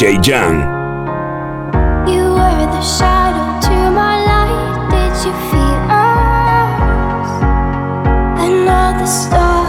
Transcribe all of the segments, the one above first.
DJ Jan. stars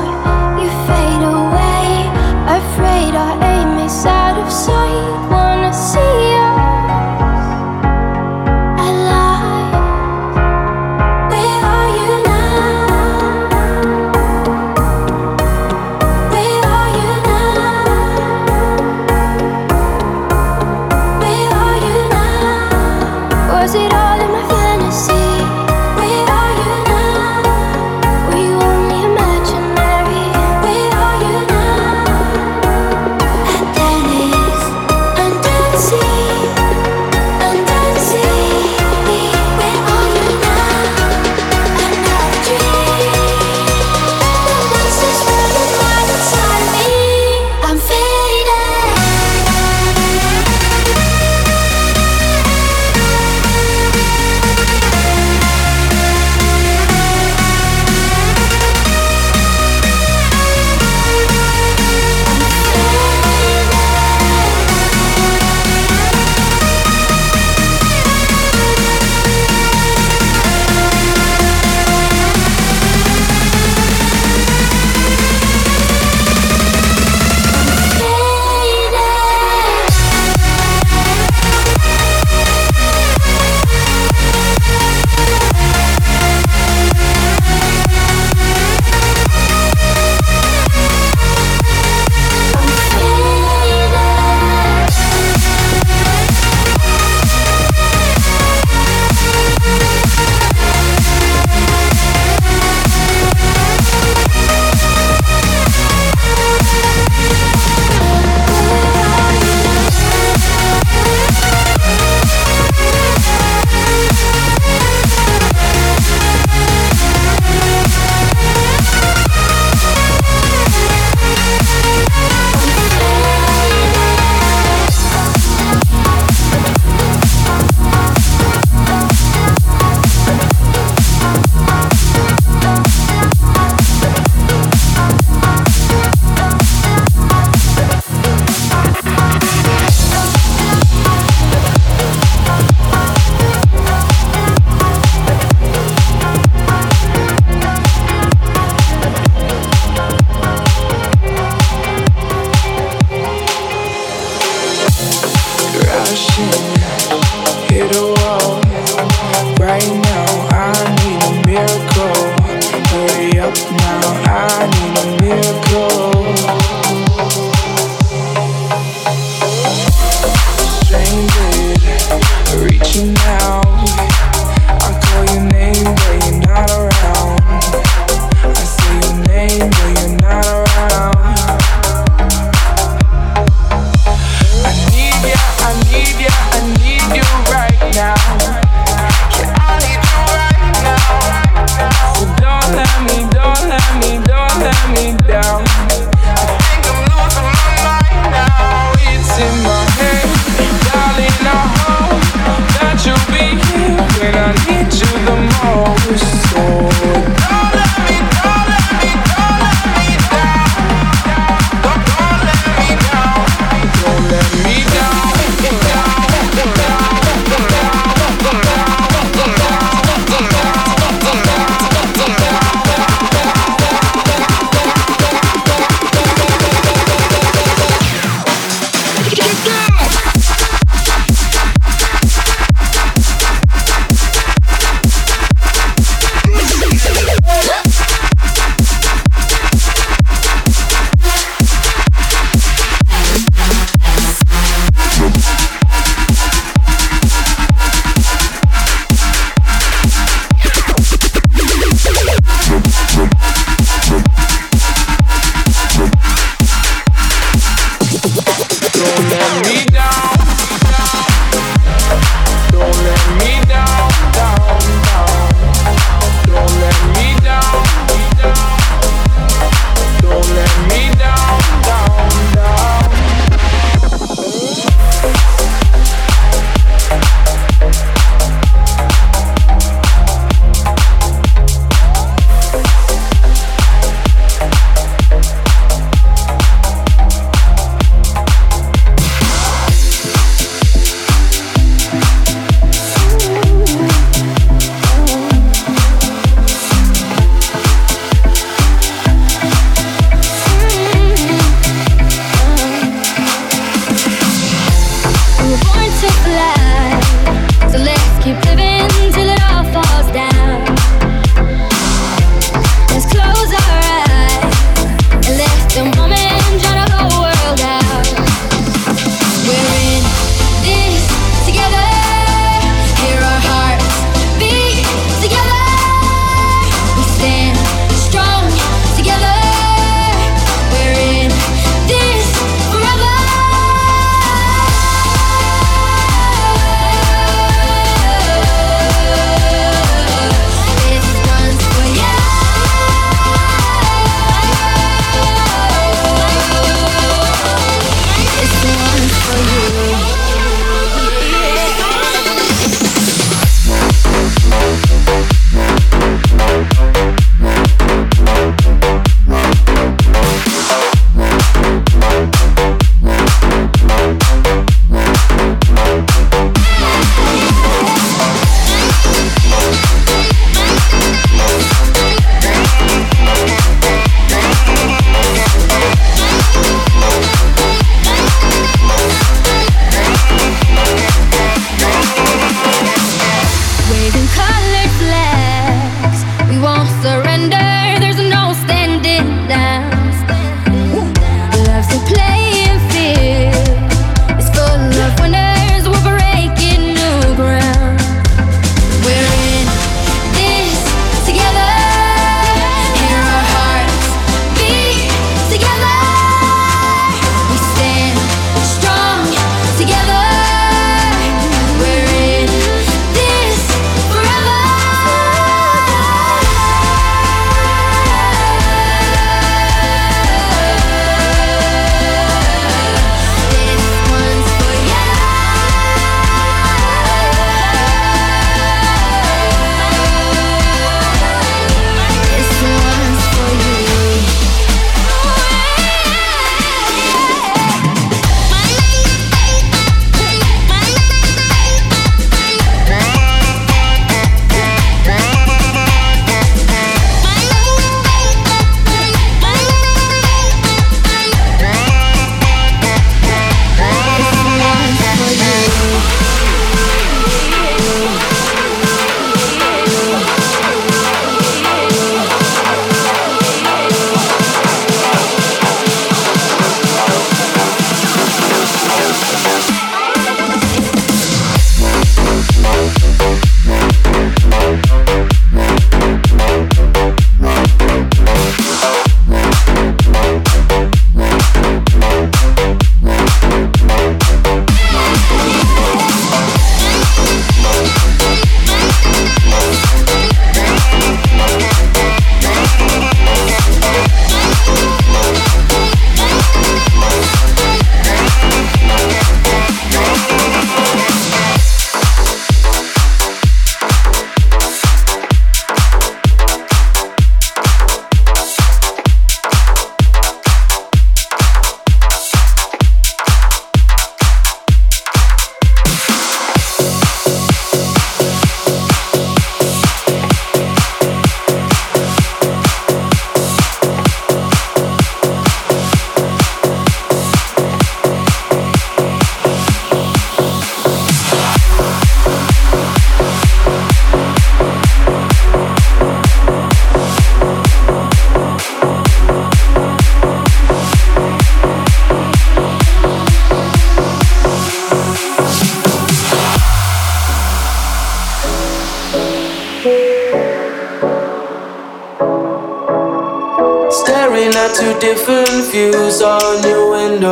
views on your window.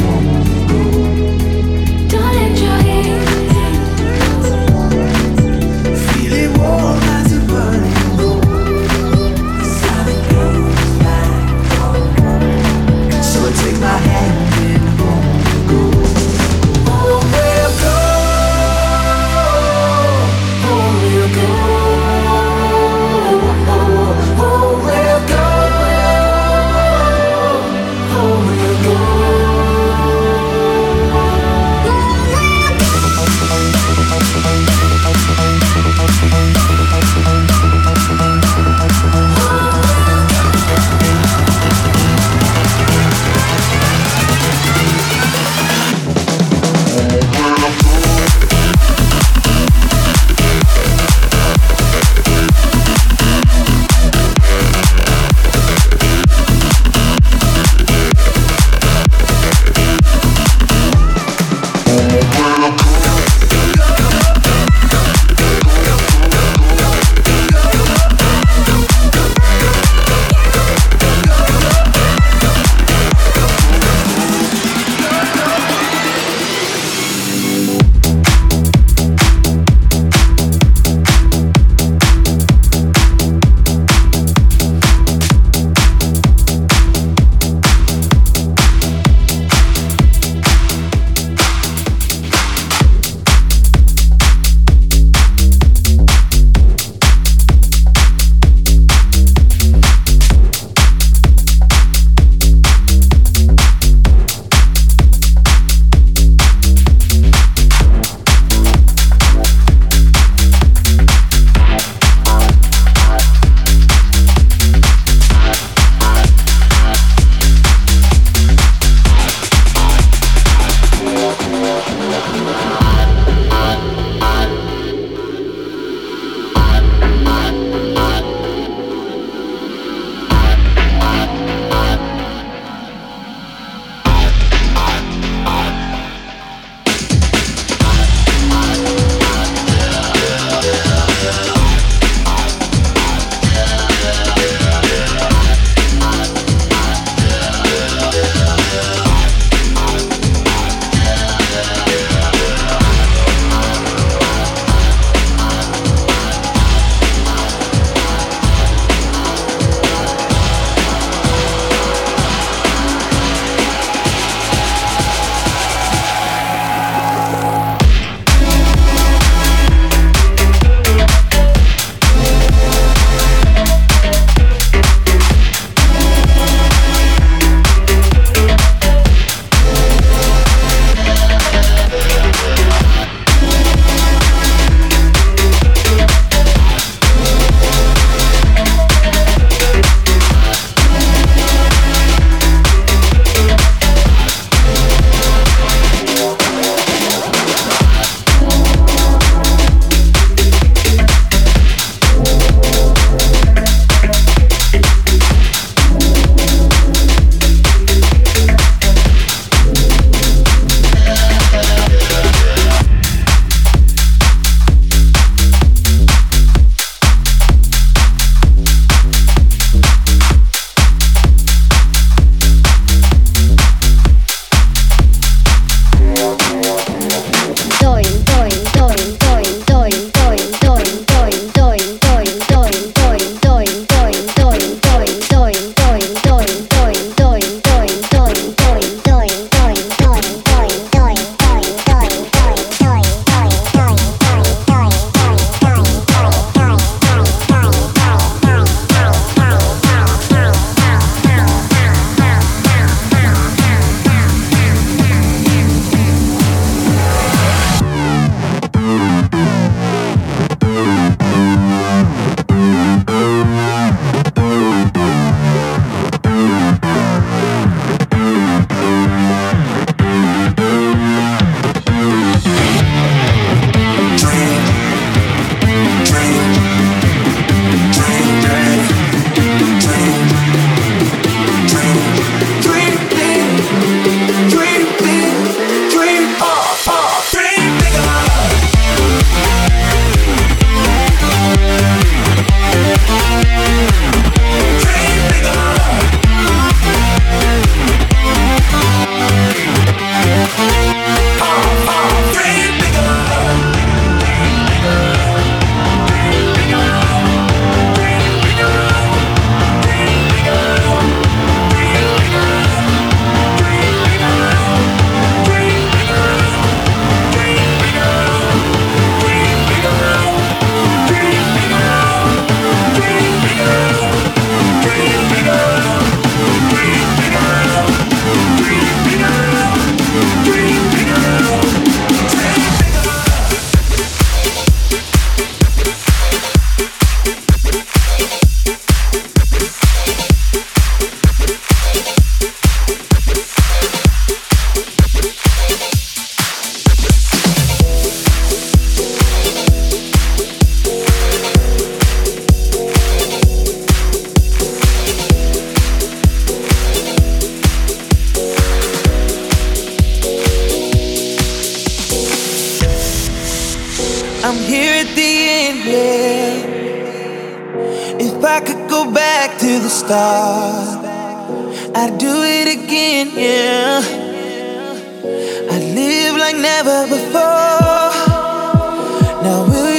Now, will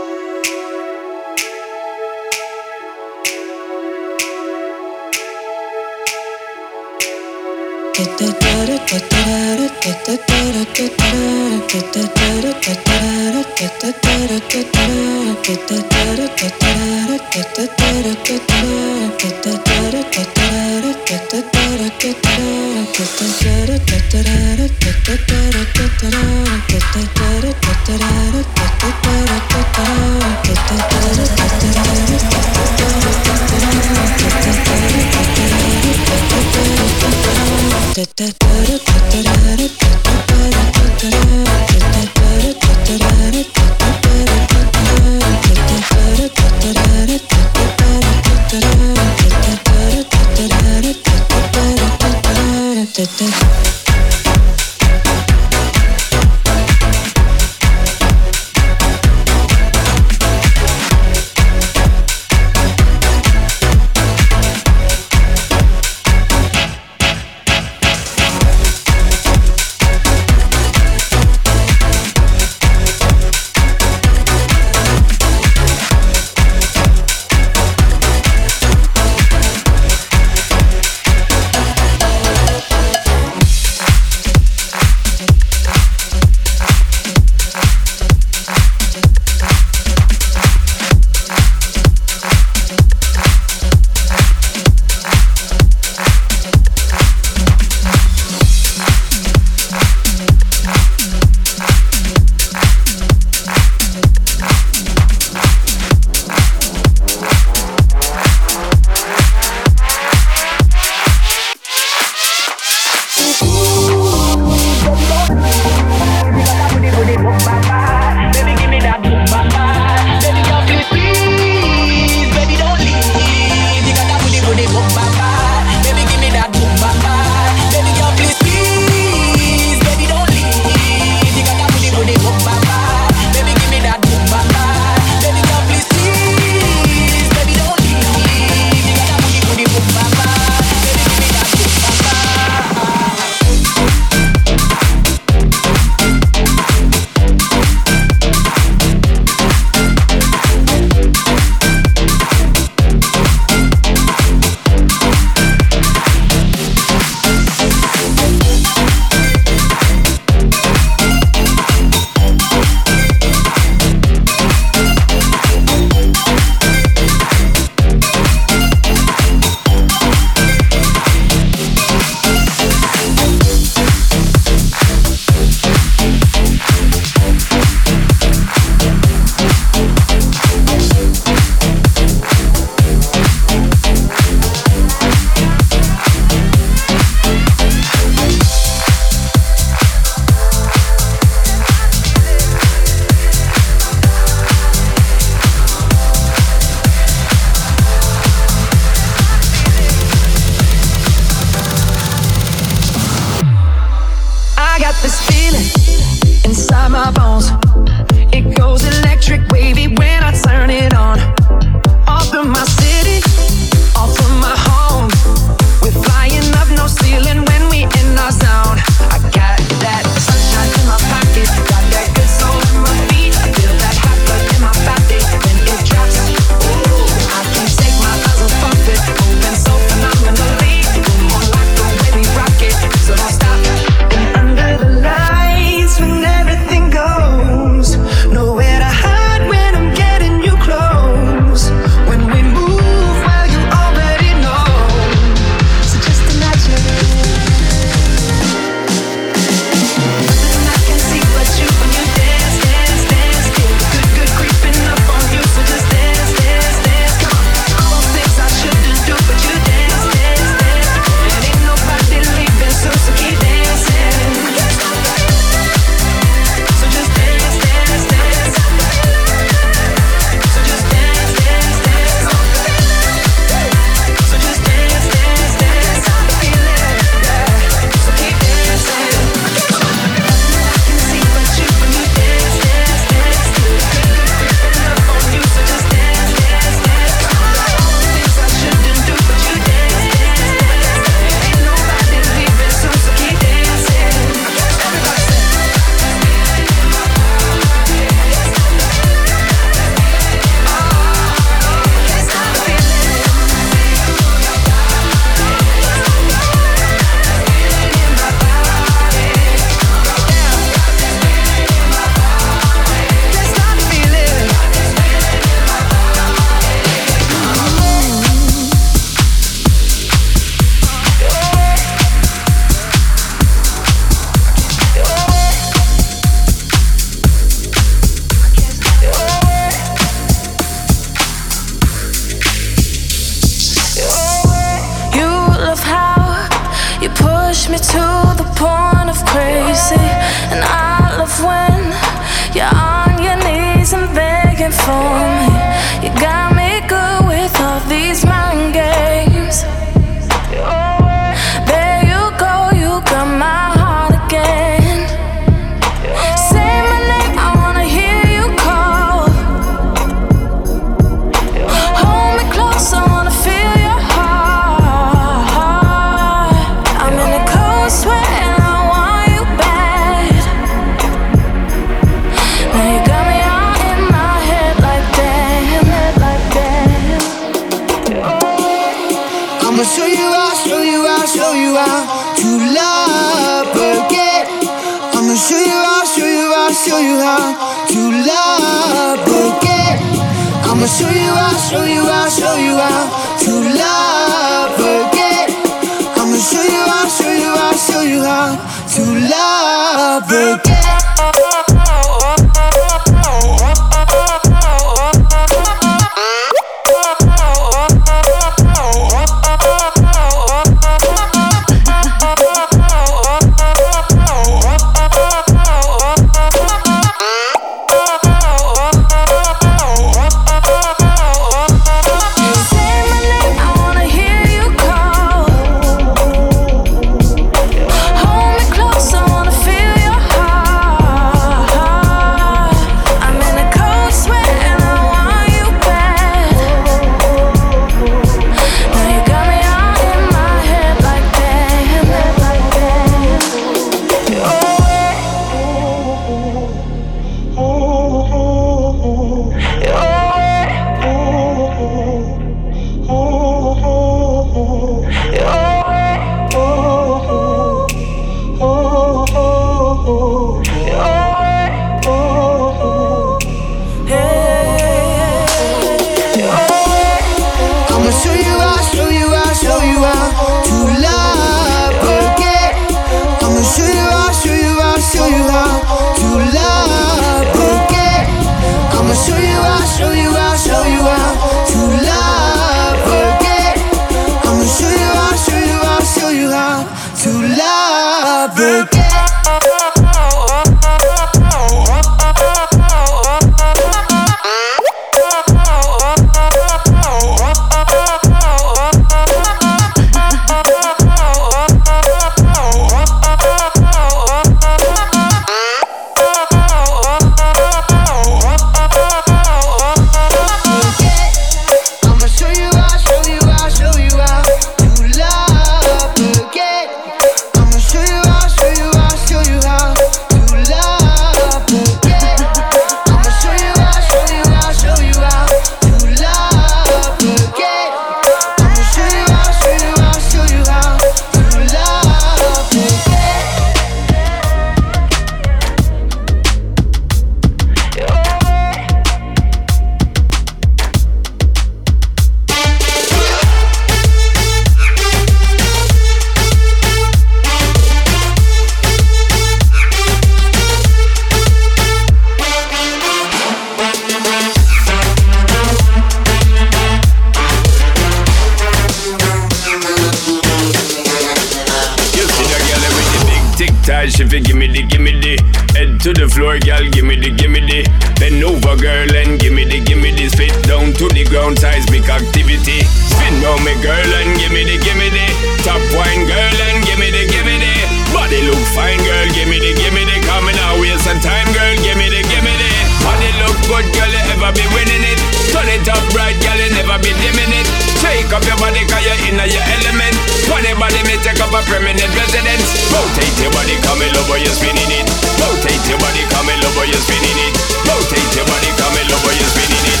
you're spinning it. Rotate your body, come and love you're spinning it. Rotate your body, come and love you're spinning it.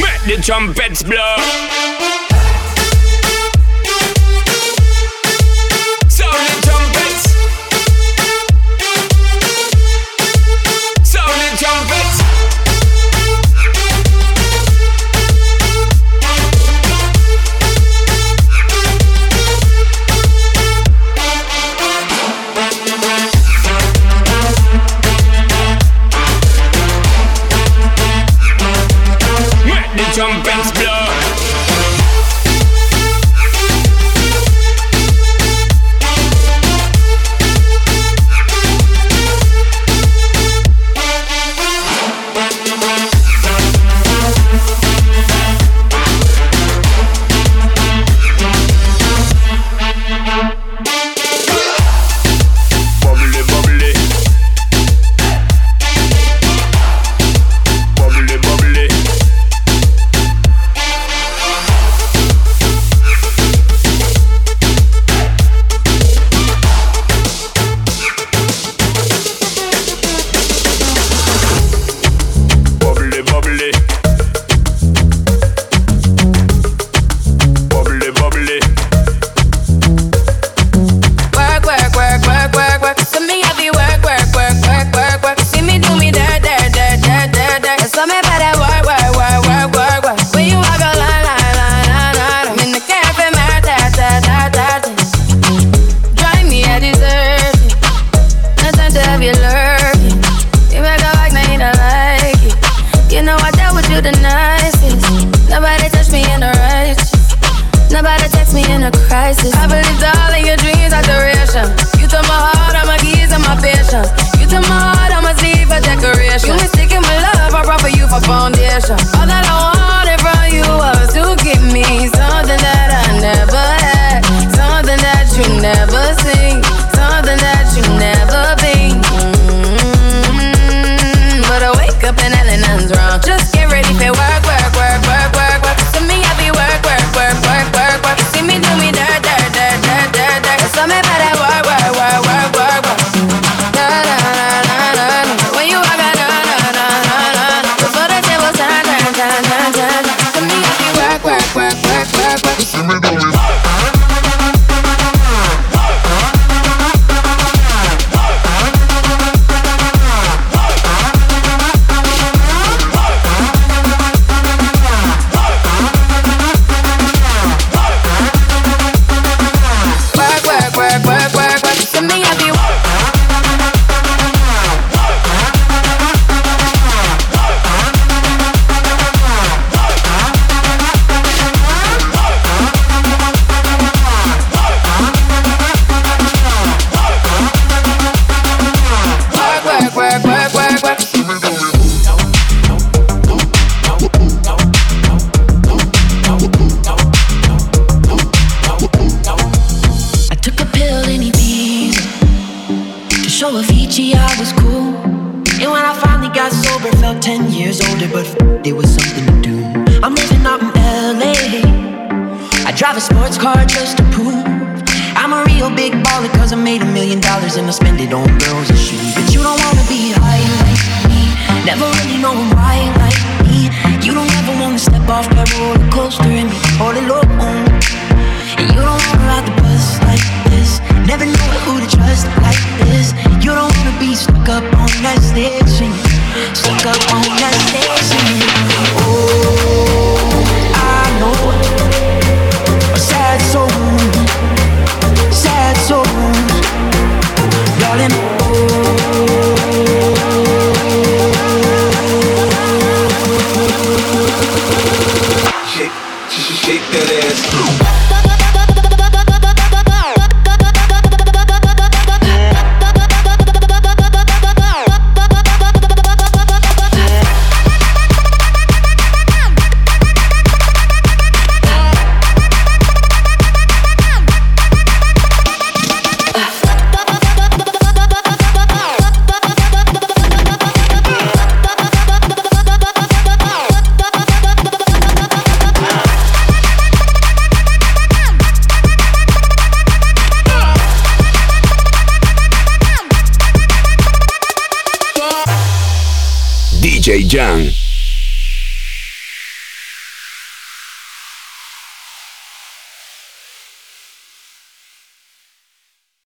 Make the trumpets blow.